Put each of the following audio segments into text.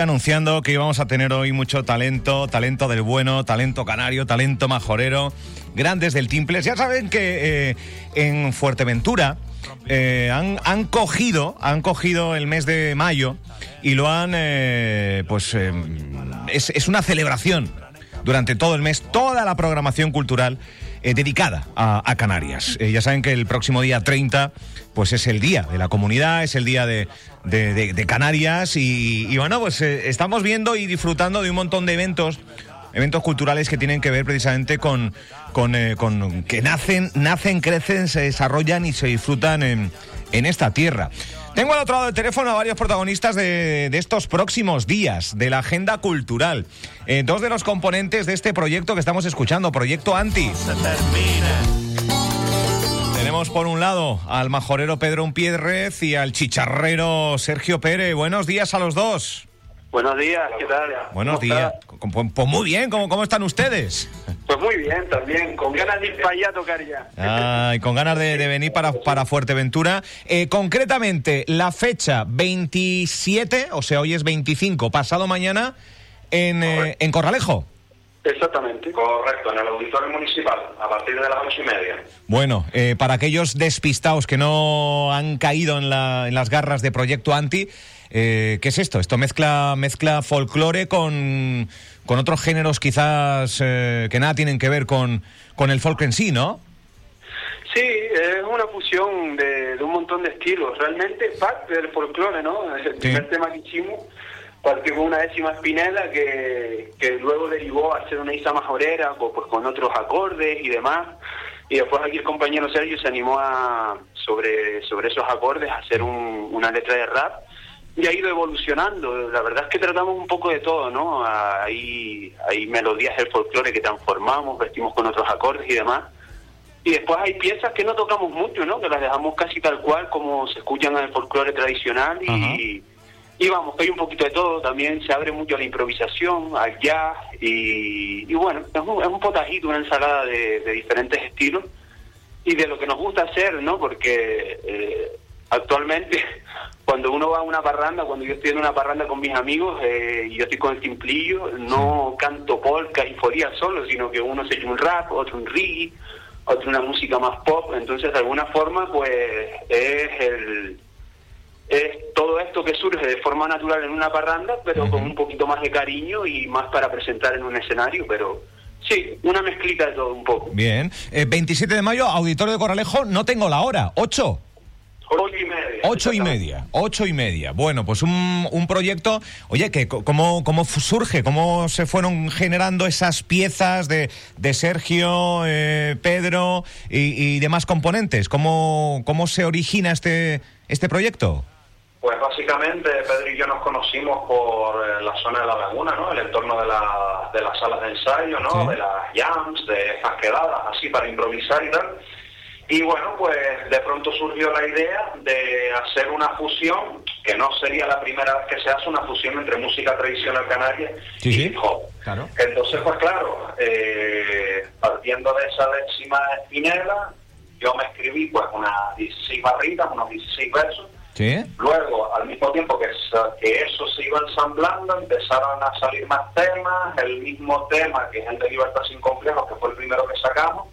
anunciando que íbamos a tener hoy mucho talento, talento del bueno, talento canario, talento majorero, grandes del Timples. Ya saben que eh, en Fuerteventura eh, han, cogido, han cogido el mes de mayo y lo han, eh, pues, es, es una celebración durante todo el mes, toda la programación cultural eh, dedicada a, Canarias. Eh, ya saben que el próximo día 30 pues es el día de la comunidad, es el día de, de, Canarias y, bueno, pues eh, estamos viendo y disfrutando de un montón de eventos eventos culturales que tienen que ver precisamente con, con, que nacen, nacen, crecen, se desarrollan y se disfrutan en, en esta tierra. Tengo al otro lado del teléfono a varios protagonistas de, de estos próximos días, de la agenda cultural. Eh, dos de los componentes de este proyecto que estamos escuchando, Proyecto Anti. Tenemos por un lado al majorero Pedro Unpiedrez y al chicharrero Sergio Pérez. Buenos días a los dos. Buenos días, ¿qué tal? Buenos días. Pues, pues, muy bien, ¿cómo, ¿cómo están ustedes? Pues muy bien, también, con ganas de ir para allá a tocar ya. Ah, y con ganas de, de venir para, para Fuerteventura. Eh, concretamente, la fecha 27, o sea, hoy es 25, pasado mañana, en, eh, en Corralejo. Exactamente. Correcto, en el auditorio municipal, a partir de las ocho y media. Bueno, eh, para aquellos despistados que no han caído en, la, en las garras de Proyecto Anti, eh, ¿qué es esto? Esto mezcla, mezcla folclore con, con otros géneros quizás eh, que nada tienen que ver con, con el folk en sí, ¿no? Sí, es una fusión de, de un montón de estilos. Realmente parte del folclore, ¿no? El primer sí. tema que hicimos partió con una décima espinela que, que luego derivó a ser una isa majorera, pues con otros acordes y demás. Y después aquí el compañero Sergio se animó a sobre, sobre esos acordes a hacer un, una letra de rap y ha ido evolucionando. La verdad es que tratamos un poco de todo, ¿no? Hay, hay melodías del folclore que transformamos, vestimos con otros acordes y demás. Y después hay piezas que no tocamos mucho, ¿no? Que las dejamos casi tal cual como se escuchan en el folclore tradicional y, uh -huh. y vamos, hay un poquito de todo. También se abre mucho a la improvisación, al jazz y, y bueno, es un, es un, potajito, una ensalada de, de, diferentes estilos y de lo que nos gusta hacer, ¿no? Porque eh, actualmente cuando uno va a una parranda, cuando yo estoy en una parranda con mis amigos eh, y yo estoy con el timplillo, no canto polka y foría solo, sino que uno se echa un rap, otro un reggae, otro una música más pop, entonces de alguna forma pues es el es todo esto que surge de forma natural en una parranda, pero uh -huh. con un poquito más de cariño y más para presentar en un escenario, pero sí, una mezclita de todo un poco. Bien, eh, 27 de mayo, Auditorio de Corralejo, no tengo la hora, 8. Ocho y media. Ocho y media, ocho y media. Bueno, pues un, un proyecto, oye, que cómo, ¿cómo surge? ¿Cómo se fueron generando esas piezas de, de Sergio, eh, Pedro y, y, demás componentes? ¿Cómo, ¿Cómo se origina este, este proyecto? Pues básicamente Pedro y yo nos conocimos por eh, la zona de la laguna, ¿no? El entorno de, la, de las salas de ensayo, ¿no? Sí. De las jams, de estas quedadas, así para improvisar y tal. Y bueno, pues de pronto surgió la idea de hacer una fusión, que no sería la primera vez que se hace una fusión entre música tradicional canaria sí, y hip hop. Claro. Entonces, pues claro, eh, partiendo de esa décima espinela, yo me escribí pues unas 16 barritas, unos 16 versos. ¿Sí? Luego, al mismo tiempo que, que eso se iba ensamblando, empezaron a salir más temas, el mismo tema que es el de Libertad sin complejos, que fue el primero que sacamos,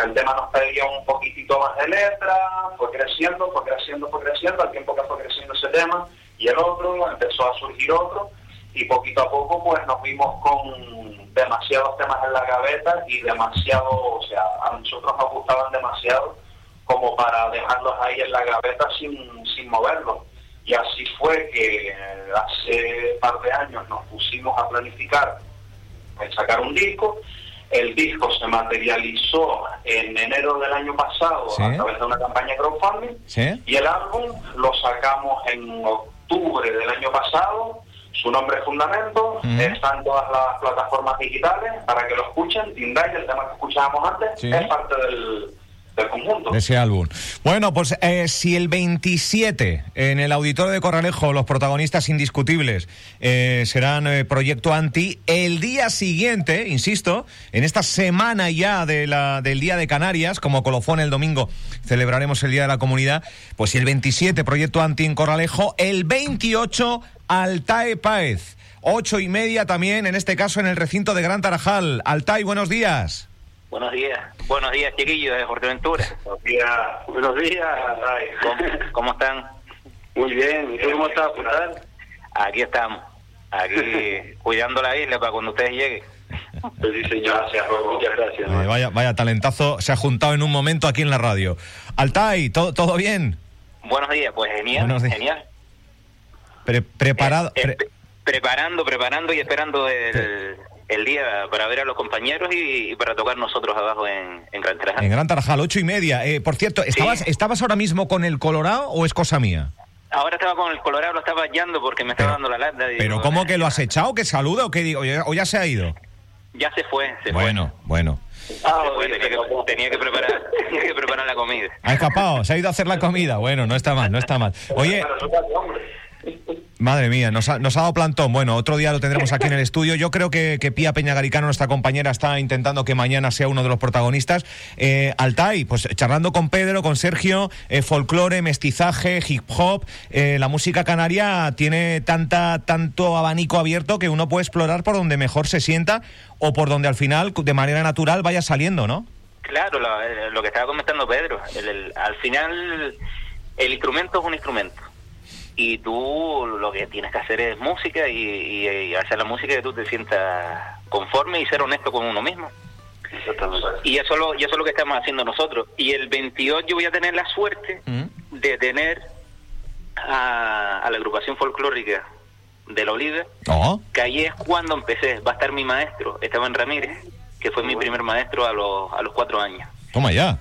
pues el tema nos pedía un poquitito más de letra, fue creciendo, fue creciendo, fue creciendo, al tiempo que fue creciendo ese tema, y el otro, empezó a surgir otro, y poquito a poco pues nos vimos con demasiados temas en la gaveta y demasiado, o sea, a nosotros nos gustaban demasiado como para dejarlos ahí en la gaveta sin, sin moverlos. Y así fue que hace un par de años nos pusimos a planificar en sacar un disco, el disco se materializó en enero del año pasado ¿Sí? a través de una campaña crowdfunding ¿Sí? y el álbum lo sacamos en octubre del año pasado. Su nombre es Fundamento, -huh. está en todas las plataformas digitales para que lo escuchen. Tindai, el tema que escuchábamos antes, ¿Sí? es parte del, De ese álbum. Bueno, pues eh, si el 27 en el auditorio de Corralejo los protagonistas indiscutibles eh, serán eh, Proyecto Anti, el día siguiente, insisto, en esta semana ya de la, del Día de Canarias, como colofón el domingo celebraremos el Día de la Comunidad, pues si el 27 Proyecto Anti en Corralejo, el 28 Altae Paez. Ocho y media también, en este caso en el recinto de Gran Tarajal. Altai, buenos días. Buenos días, buenos días chiquillos de Fuerteventura. Buenos días, buenos días. ¿Cómo, ¿Cómo, están? Muy bien, ¿y cómo estás, Aquí estamos, aquí cuidando la isla para cuando ustedes lleguen. Pues sí, señor. Gracias, Muchas gracias. Eh, vaya, vaya talentazo, se ha juntado en un momento aquí en la radio. Altai, ¿todo, todo bien? Buenos días, pues genial, genial. preparado. Eh, eh, preparando, preparando y esperando el, el día para ver a los compañeros y, para tocar nosotros abajo en, Gran Tarajal. En Gran Tarajal, ocho y media. Eh, por cierto, ¿estabas, ¿estabas ahora mismo con el Colorado o es cosa mía? Ahora estaba con el Colorado, lo estaba hallando porque me estaba dando la lata. ¿Pero cómo que lo has echado? ¿Que saluda o digo? ¿O ya se ha ido? Ya se fue, se bueno, fue. Bueno, ah, tenía, que, tenía, que, preparar, tenía que preparar la comida. Ha escapado, se ha ido a hacer la comida. Bueno, no está mal, no está mal. Oye... Madre mía, nos ha, nos ha, dado plantón. Bueno, otro día lo tendremos aquí en el estudio. Yo creo que, que Pía Peñagaricano, nuestra compañera, está intentando que mañana sea uno de los protagonistas. Eh, Altai, pues charlando con Pedro, con Sergio, eh, folclore, mestizaje, hip hop. Eh, la música canaria tiene tanta, tanto abanico abierto que uno puede explorar por donde mejor se sienta o por donde al final, de manera natural, vaya saliendo, ¿no? Claro, lo, eh, lo que estaba comentando Pedro. al final, el instrumento es un instrumento y tú lo que tienes que hacer es música y, hacer la música que tú te sientas conforme y ser honesto con uno mismo. Y eso, lo, y eso es lo que estamos haciendo nosotros. Y el 28 voy a tener la suerte mm. de tener a, la agrupación folclórica de la Oliva, oh. que ahí es cuando empecé. Va a estar mi maestro, Esteban Ramírez, que fue mi primer maestro a los, a los cuatro años. Toma ya.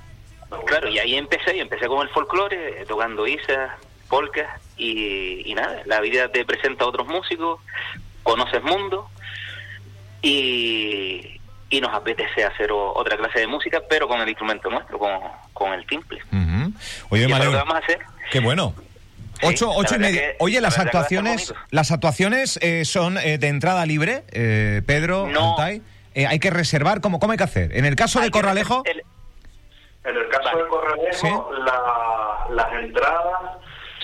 Claro, y ahí empecé, y empecé con el folclore, tocando isa, polcas, y, nada, la vida te presenta a otros músicos, conoces mundo y, y nos apetece hacer otra clase de música, pero con el instrumento nuestro, con, el timple. Oye, ¿Y Mario, vamos a hacer? Qué bueno. ocho, ocho y media. Oye, las actuaciones, las actuaciones eh, son eh, de entrada libre, eh, Pedro, no. hay que reservar, ¿cómo, ¿cómo hay que hacer? En el caso de Corralejo... En el caso de Corralejo, las entradas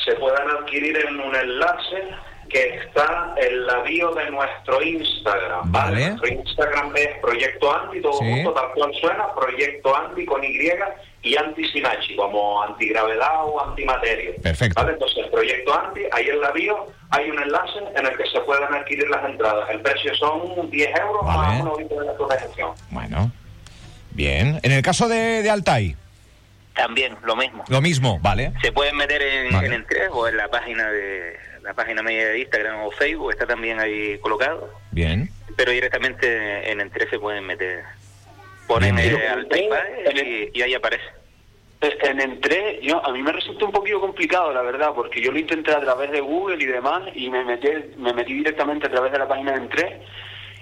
se puedan adquirir en un enlace que está en la bio de nuestro Instagram. Vale. Nuestro Instagram es Proyecto Anti, todo junto, tal cual suena, Proyecto Anti con Y y anti-sinachi, como antigravedad o antimateria. Perfecto. ¿Vale? Entonces, Proyecto Anti, ahí en la bio hay un enlace en el que se pueden adquirir las entradas. El precio son 10 euros más un de la gestión. Bueno, bien. En el caso de, de Altai. También, lo mismo. Lo mismo, vale. Se pueden meter en, el Entré o en la página de la página media de Instagram o Facebook, está también ahí colocado. Bien. Pero directamente en Entré se pueden meter. Ponen al y, y ahí aparece. En Entré, yo, a mí me resulta un poquito complicado, la verdad, porque yo lo intenté a través de Google y demás, y me metí, me metí directamente a través de la página de Entré,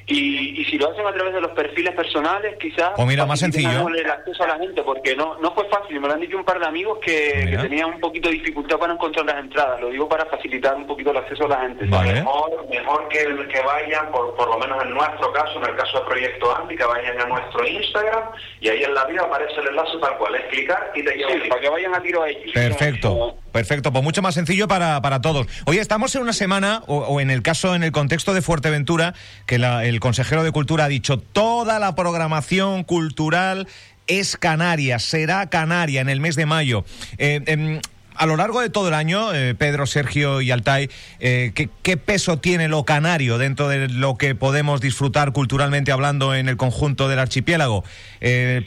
y, y, si lo hacen a través de los perfiles personales, quizás... O mira, más sencillo. el acceso a la gente, porque no, no fue fácil. Me lo han dicho un par de amigos que, que, tenían un poquito de dificultad para encontrar las entradas. Lo digo para facilitar un poquito el acceso a la gente. Mejor, mejor que, que vayan, por, por lo menos en nuestro caso, en el caso del Proyecto Anti, que vayan a nuestro Instagram y ahí en la vida aparece el enlace tal cual. Es clicar y te lleva. Sí, para que vayan a tiro a ellos. Perfecto. Perfecto, pues mucho más sencillo para, para todos. Oye, estamos en una semana, o, en el caso, en el contexto de Fuerteventura, que el consejero de Cultura ha dicho, toda la programación cultural es canaria, será canaria en el mes de mayo. Eh, em, a lo largo de todo el año, eh, Pedro, Sergio y Altay, eh, ¿qué, peso tiene lo canario dentro de lo que podemos disfrutar culturalmente hablando en el conjunto del archipiélago?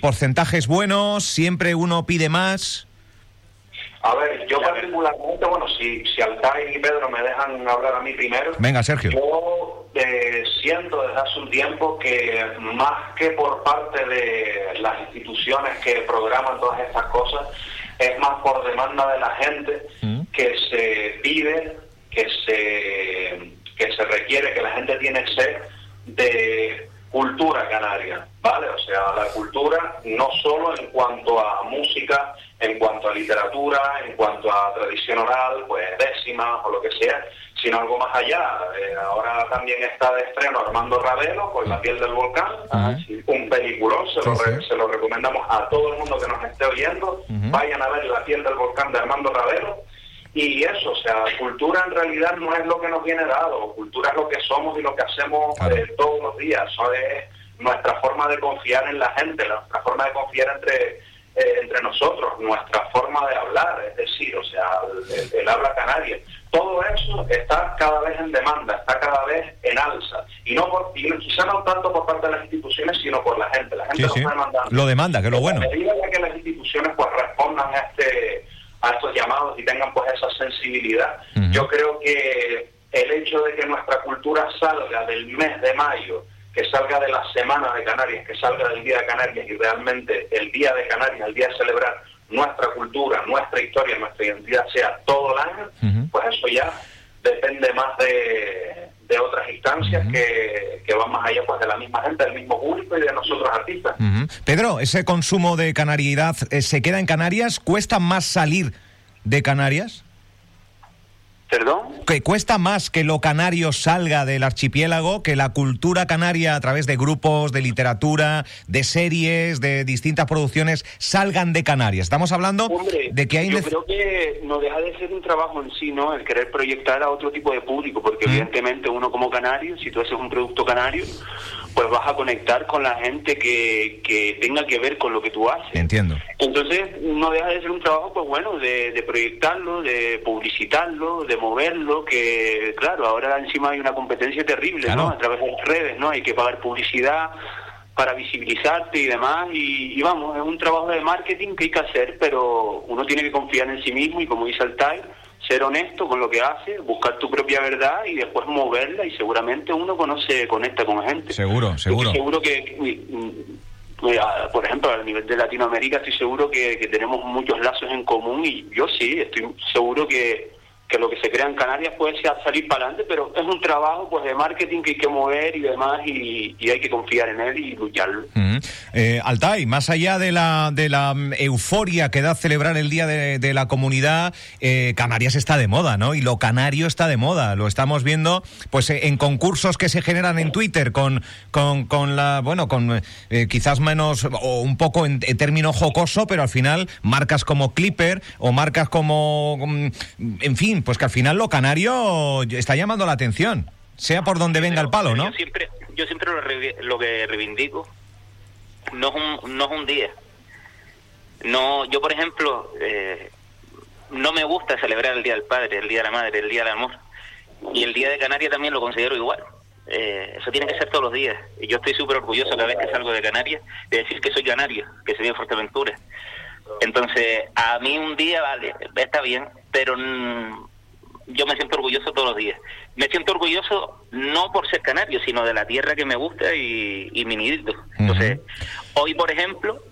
¿Porcentajes buenos? ¿Siempre uno pide más? A ver, yo particularmente, bueno, si, si Altay y Pedro me dejan hablar a mí primero. Venga, Sergio. Yo eh, siento desde hace un tiempo que más que por parte de las instituciones que programan todas estas cosas, es más por demanda de la gente mm. que se pide, que se, que se requiere, que la gente tiene sed de cultura canaria, ¿vale? O sea, la cultura no solo en cuanto a música, en cuanto a literatura, en cuanto a tradición oral, pues décimas o lo que sea, sino algo más allá. Eh, ahora también está de estreno Armando Ravelo con La piel del volcán, un peliculón, se, lo se lo recomendamos a todo el mundo que nos esté oyendo, vayan a ver La piel del volcán de Armando Ravelo. Y eso, o sea, cultura en realidad no es lo que nos viene dado, cultura es lo que somos y lo que hacemos eh, todos los días, eso es nuestra forma de confiar en la gente, nuestra forma de confiar entre eh, entre nosotros, nuestra forma de hablar, es decir, o sea, el, habla canaria. Todo eso está cada vez en demanda, está cada vez en alza. Y no por, y quizá no tanto por parte de las instituciones, sino por la gente. La gente lo está demandando. Lo demanda, que es lo bueno. A medida que las instituciones pues respondan a este a estos llamados y tengan pues esa sensibilidad, yo creo que el hecho de que nuestra cultura salga del mes de mayo que salga de la semana de Canarias, que salga del Día de Canarias y realmente el Día de Canarias, el día de celebrar nuestra cultura, nuestra historia, nuestra identidad sea todo el año, pues eso ya depende más de, otras instancias que, que, van más allá pues de la misma gente, del mismo público y de nosotros artistas. Pedro, ese consumo de canariedad eh, se queda en Canarias, ¿cuesta más salir de Canarias? ¿Perdón? Que cuesta más que lo canario salga del archipiélago, que la cultura canaria a través de grupos, de literatura, de series, de distintas producciones salgan de Canarias. Estamos hablando de que hay... Yo creo que no deja de ser un trabajo en sí, ¿no? El querer proyectar a otro tipo de público, porque mm. evidentemente uno como canario, si tú haces un producto canario, pues vas a conectar con la gente que, que tenga que ver con lo que tú haces. Entiendo. Entonces no deja de ser un trabajo, pues bueno, de, de proyectarlo, de publicitarlo, de moverlo, que claro, ahora encima hay una competencia terrible, ¿no? A través de las redes, ¿no? Hay que pagar publicidad para visibilizarte y demás, y, vamos, es un trabajo de marketing que hay que hacer, pero uno tiene que confiar en sí mismo y como dice Altair, ser honesto con lo que hace, buscar tu propia verdad y después moverla y seguramente uno conoce, conecta con gente. Seguro, seguro. seguro que, mm, mm, por ejemplo, a nivel de Latinoamérica estoy seguro que tenemos muchos lazos en común y yo sí, estoy seguro que que lo que se crea en Canarias puede ser salir para adelante, pero es un trabajo pues de marketing que hay que mover y demás y, hay que confiar en él y lucharlo. eh, Altai, más allá de la, de la mm, euforia que da celebrar el Día de, la Comunidad, eh, Canarias está de moda, ¿no? Y lo canario está de moda, lo estamos viendo pues eh, en concursos que se generan en Twitter con, con, con la, bueno, con eh, quizás menos o un poco en, término jocoso, pero al final marcas como Clipper o marcas como, mm, en fin, pues que al final lo canario está llamando la atención, sea por donde venga el palo, ¿no? Yo siempre, yo siempre lo, que reivindico no es un, no es un día. No, yo por ejemplo, eh, no me gusta celebrar el Día del Padre, el Día de la Madre, el Día del Amor. Y el Día de Canarias también lo considero igual. Eh, eso tiene que ser todos los días. Y yo estoy súper orgulloso cada vez que salgo de Canarias de decir que soy canario, que soy de Fuerteventura. Entonces, a mí un día, vale, está bien, pero yo me siento orgulloso todos los días. Me siento orgulloso no por ser canario, sino de la tierra que me gusta y, y mi nidito. Entonces, hoy, por ejemplo,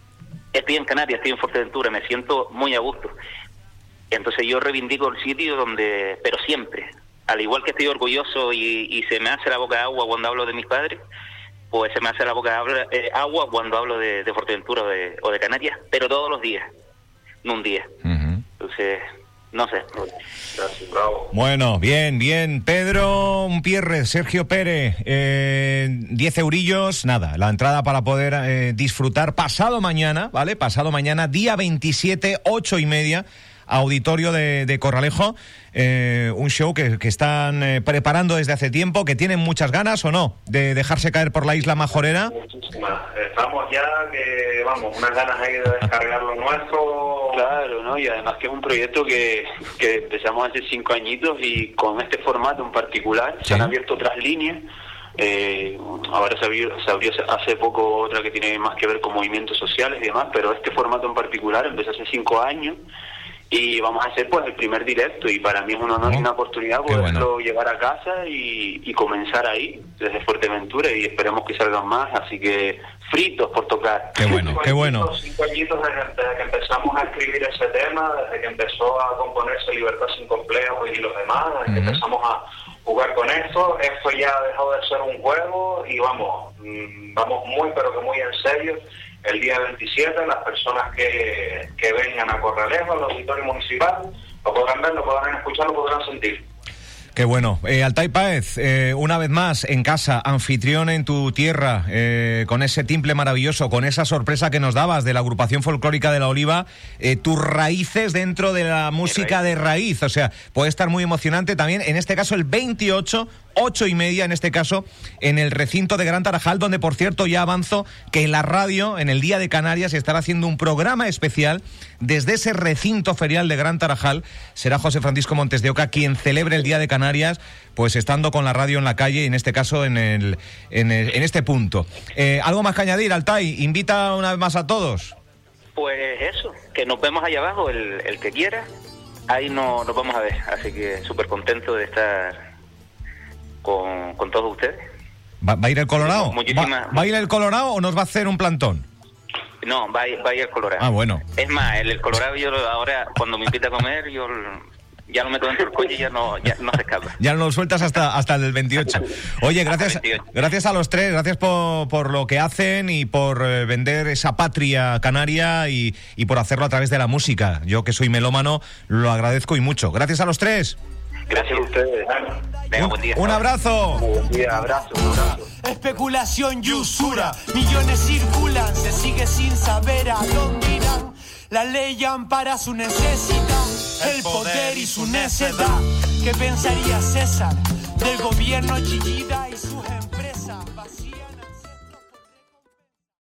estoy en Canarias, estoy en Fuerteventura, me siento muy a gusto. Entonces yo reivindico el sitio donde, pero siempre, al igual que estoy orgulloso y, se me hace la boca agua cuando hablo de mis padres, pues se me hace la boca eh, agua cuando hablo de, de Fuerteventura o de, o de, Canarias, pero todos los días, no un día. Entonces, no sé. Bueno, bien, bien. Pedro Pierre, Sergio Pérez, eh, 10 eurillos, nada, la entrada para poder eh, disfrutar pasado mañana, ¿vale? Pasado mañana, día 27, ocho y media auditorio de, Corralejo, eh, un show que, están eh, preparando desde hace tiempo, que tienen muchas ganas o no de dejarse caer por la isla majorera. Muchísimas. Estamos ya que, vamos, unas ganas ahí de descargar lo nuestro. Claro, ¿no? Y además que es un proyecto que, que empezamos hace cinco añitos y con este formato en particular se han abierto otras líneas. Eh, ahora se abrió, se abrió, hace poco otra que tiene más que ver con movimientos sociales y demás, pero este formato en particular empezó hace cinco años y vamos a hacer pues el primer directo. Y para mí es un honor y una oportunidad poderlo llevar a casa y, comenzar ahí desde Fuerteventura. Y esperemos que salgan más. Así que fritos por tocar. Qué bueno qué bueno. cinco añitos desde, que empezamos a escribir ese tema desde que empezó a componerse Libertad sin complejos y los demás desde que empezamos a jugar con esto. Esto ya ha dejado de ser un juego y vamos, mm, vamos muy pero que muy en serio. El día 27 las personas que, que vengan a Corralejo, al auditorio municipal, lo podrán ver, lo podrán escuchar, lo podrán sentir. Qué bueno. Eh, Altai Páez, eh, una vez más en casa, anfitrión en tu tierra, eh, con ese timple maravilloso, con esa sorpresa que nos dabas de la agrupación folclórica de la Oliva, eh, tus raíces dentro de la música de raíz. O sea, puede estar muy emocionante también, en este caso el 28, ocho y media en este caso, en el recinto de Gran Tarajal, donde por cierto ya avanzo que en la radio, en el Día de Canarias, estará haciendo un programa especial desde ese recinto ferial de Gran Tarajal. Será José Francisco Montes de Oca quien celebre el Día de Canarias, pues estando con la radio en la calle y en este caso en, el, en, el- en este punto. Eh, ¿Algo más que añadir, Altai? Invita una vez más a todos. Pues eso, que nos vemos allá abajo, el, el que quiera, ahí no, nos vamos a ver. Así que súper contento de estar con, con todos ustedes. ¿Va, va a ir el Colorado? Muchísimas- ¿Va, va a ir el Colorado o nos va a hacer un plantón? No, va, a ir- va a ir al Colorado. Ah, bueno. Es más, el, el Colorado yo ahora, cuando me invita a comer, yo ya lo meto dentro del coche y ya no, ya no se escapa. Ya no lo sueltas hasta, hasta el 28. Oye, gracias, Hasta el 28. gracias a los tres, gracias por, por lo que hacen y por eh, vender esa patria canaria y, y por hacerlo a través de la música. Yo que soy melómano lo agradezco y mucho. Gracias a los tres. Gracias a ustedes. Venga, Un, buen día. un abrazo. Buen día, abrazo, un abrazo. Especulación y usura, millones circulan, se sigue sin saber a dónde irán. La ley ampara su necesidad, el poder y su necedad. ¿Qué pensaría César del gobierno Chillida y su